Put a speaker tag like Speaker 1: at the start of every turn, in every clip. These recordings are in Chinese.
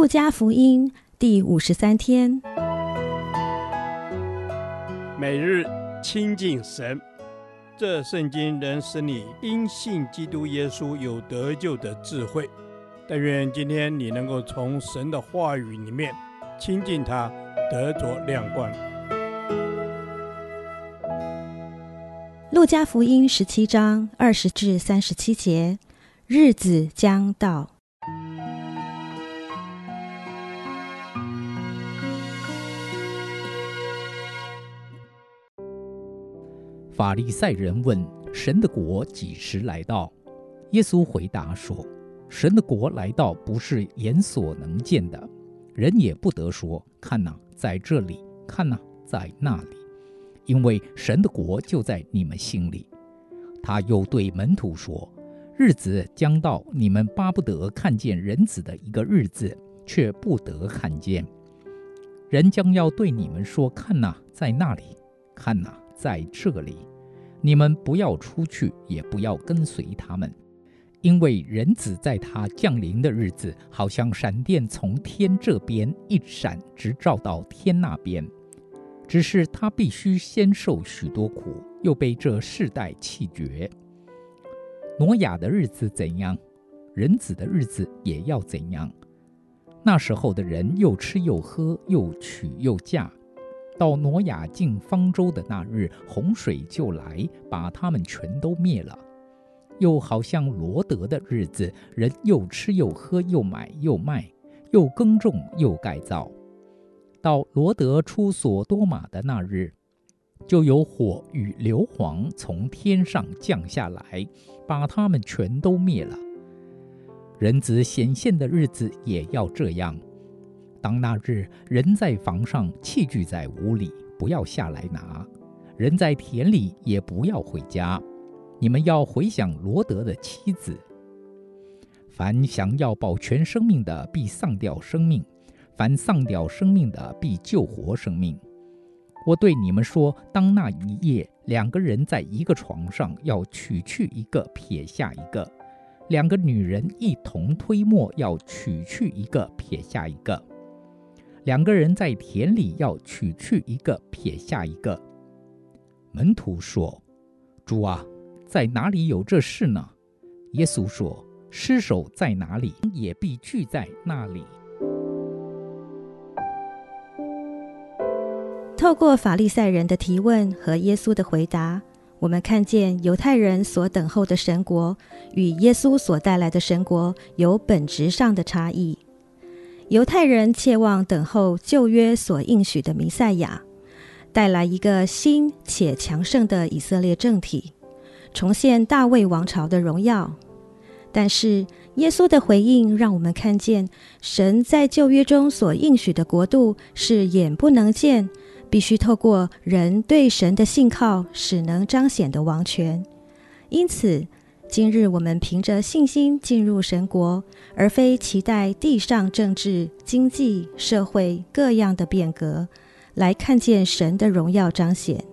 Speaker 1: 路加福音第五十三天，
Speaker 2: 每日亲近神，这圣经能使你因信基督耶稣有得救的智慧。但愿今天你能够从神的话语里面亲近他，得着亮光。
Speaker 1: 路加福音十七章二十至三十七节，日子将到。
Speaker 3: 法利赛人问：“神的国几时来到？”耶稣回答说：“神的国来到，不是眼所能见的，人也不得说：‘看哪，在这里；看哪，在那里。’因为神的国就在你们心里。”他又对门徒说：“日子将到，你们巴不得看见人子的一个日子，却不得看见。人将要对你们说：‘看哪，在那里；看哪，在这里。’”你们不要出去，也不要跟随他们，因为人子在他降临的日子，好像闪电从天这边一闪，直照到天那边。只是他必须先受许多苦，又被这世代弃绝。挪亚的日子怎样，人子的日子也要怎样。那时候的人又吃又喝，又娶又嫁。到挪亚进方舟的那日，洪水就来，把他们全都灭了。又好像罗得的日子，人又吃又喝，又买又卖，又耕种又盖造。到罗得出所多玛的那日，就有火与硫磺从天上降下来，把他们全都灭了。人子显现的日子也要这样。当那日，人在房上，器具在屋里，不要下来拿；人在田里，也不要回家。你们要回想罗德的妻子。凡想要保全生命的，必丧掉生命；凡丧掉生命的，必救活生命。我对你们说，当那一夜，两个人在一个床上，要取去一个，撇下一个；两个女人一同推磨，要取去一个，撇下一个。两个人在田里，要取去一个，撇下一个。门徒说：“主啊，在哪里有这事呢？”耶稣说：“尸首在哪里，也必聚在那里。”
Speaker 1: 透过法利赛人的提问和耶稣的回答，我们看见犹太人所等候的神国与耶稣所带来的神国有本质上的差异。犹太人切望等候旧约所应许的弥赛亚，带来一个新且强盛的以色列政体，重现大卫王朝的荣耀。但是耶稣的回应让我们看见，神在旧约中所应许的国度是眼不能见，必须透过人对神的信靠，使能彰显的王权。因此，今日我们凭着信心进入神国，而非期待地上政治、经济、社会各样的变革，来看见神的荣耀彰显。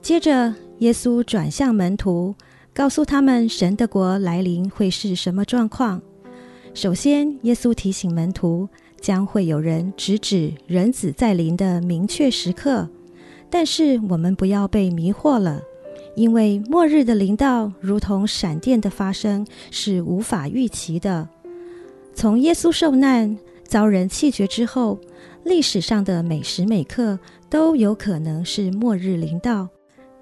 Speaker 1: 接着，耶稣转向门徒，告诉他们神的国来临会是什么状况。首先，耶稣提醒门徒，将会有人指指人子在临的明确时刻，但是我们不要被迷惑了。因为末日的临到，如同闪电的发生，是无法预期的。从耶稣受难、遭人弃绝之后，历史上的每时每刻都有可能是末日临到。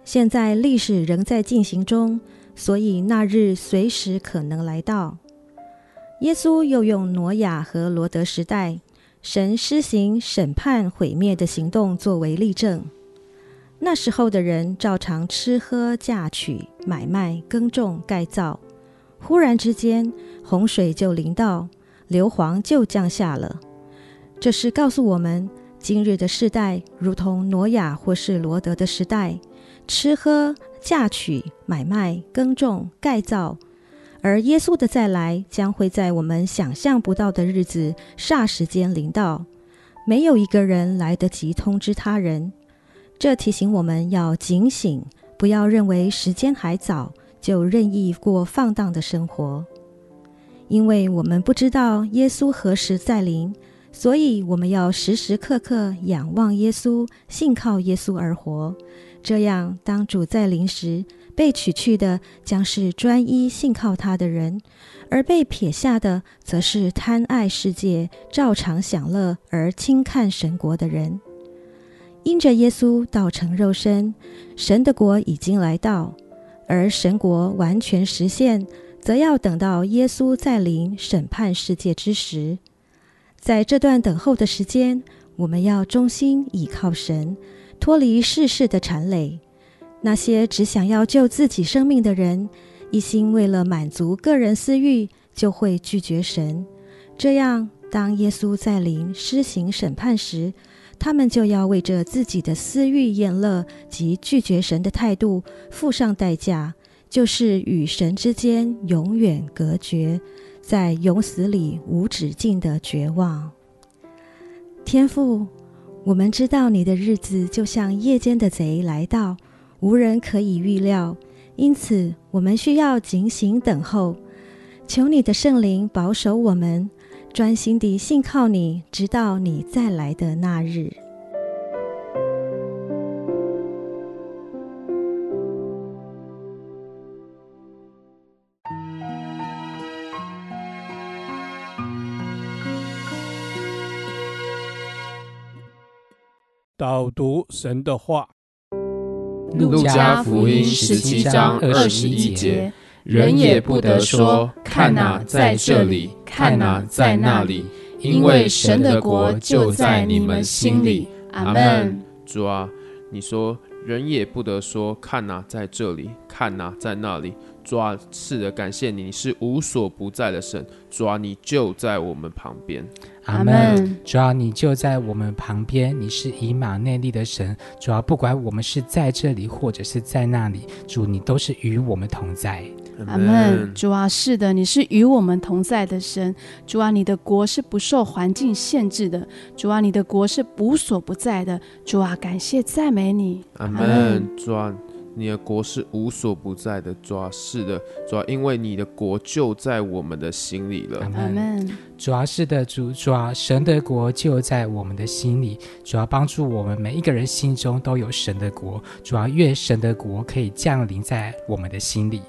Speaker 1: 现在历史仍在进行中，所以那日随时可能来到。耶稣又用挪亚和罗得时代，神施行审判毁灭的行动作为例证。那时候的人照常吃喝嫁娶买卖耕种盖造，忽然之间洪水就临到，硫磺就降下了。这是告诉我们，今日的世代如同挪亚或是罗得的时代，吃喝嫁娶买卖耕种盖造，而耶稣的再来将会在我们想象不到的日子霎时间临到，没有一个人来得及通知他人。这提醒我们要警醒，不要认为时间还早，就任意过放荡的生活。因为我们不知道耶稣何时再临，所以我们要时时刻刻仰望耶稣，信靠耶稣而活。这样，当主再临时，被取去的将是专一信靠他的人，而被撇下的，则是贪爱世界、照常享乐而轻看神国的人。因着耶稣道成肉身，神的国已经来到，而神国完全实现，则要等到耶稣再临审判世界之时。在这段等候的时间，我们要忠心倚靠神，脱离世事的缠累。那些只想要救自己生命的人，一心为了满足个人私欲，就会拒绝神。这样，当耶稣再临施行审判时，他们就要为着自己的私欲、宴乐及拒绝神的态度付上代价，就是与神之间永远隔绝，在永死里无止境的绝望。天父，我们知道你的日子就像夜间的贼来到，无人可以预料，因此我们需要警醒等候，求你的圣灵保守我们。专心地信靠你，直到你再来的那日。
Speaker 2: 导读神的话，《
Speaker 4: 路加福音》十七章二十一节。人也不得说：“看哪，在这里；看哪，在那里。”因为神的国就在你们心里。阿门。
Speaker 5: 主啊，你说人也不得说：“看哪，在这里；看哪，在那里。”主啊，是的，感谢你，你是无所不在的神。主啊，你就在我们旁边。
Speaker 4: 阿门。主啊，你就在我们旁边，你是以马内利的神。主啊，不管我们是在这里或者是在那里，主你都是与我们同在。
Speaker 6: 阿门。主啊，是的，你是与我们同在的神。主啊，你的国是不受环境限制的。主啊，你的国是无所不在的。主啊，感谢赞美你。
Speaker 5: 阿门。主啊。你的国是无所不在的，主啊，是的，主要，因为你的国就在我们的心里了。
Speaker 6: 阿门。
Speaker 4: 主啊，是的，主，主啊，神的国就在我们的心里，主要，帮助我们每一个人心中都有神的国。主要，愿神的国可以降临在我们的心里。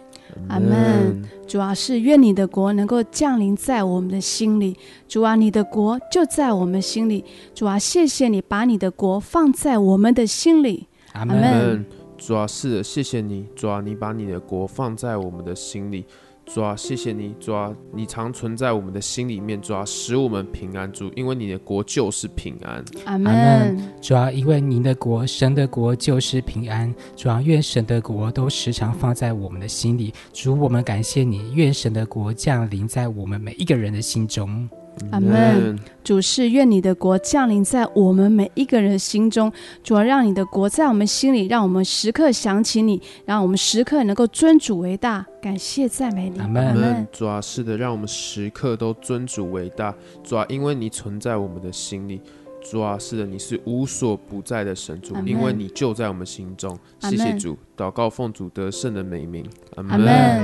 Speaker 6: 阿门。主要，是愿你的国能够降临在我们的心里。主啊，你的国就在我们心里。主啊，谢谢你把你的国放在我们的心里。
Speaker 4: 阿门。
Speaker 5: 主啊，是的，谢谢你，主啊，你把你的国放在我们的心里，主啊，谢谢你，主啊，你常存在我们的心里面，主啊，使我们平安，主，因为你的国就是平安。
Speaker 6: 阿门。
Speaker 4: 主啊，因为您的国，神的国就是平安，主啊，愿神的国都时常放在我们的心里，主，我们感谢你，愿神的国降临在我们每一个人的心中。
Speaker 6: 阿门。主是愿你的国降临在我们每一个人心中，主要让你的国在我们心里，让我们时刻想起你，让我们时刻能够尊主为大，感谢赞美你。
Speaker 4: 阿门。
Speaker 5: 主啊，是的，让我们时刻都尊主为大。主啊，因为你存在我们的心里。主啊，是的，你是无所不在的神主，因为你就在我们心中。谢谢主，祷告奉主得胜的美名。阿门。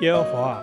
Speaker 2: 耶和华。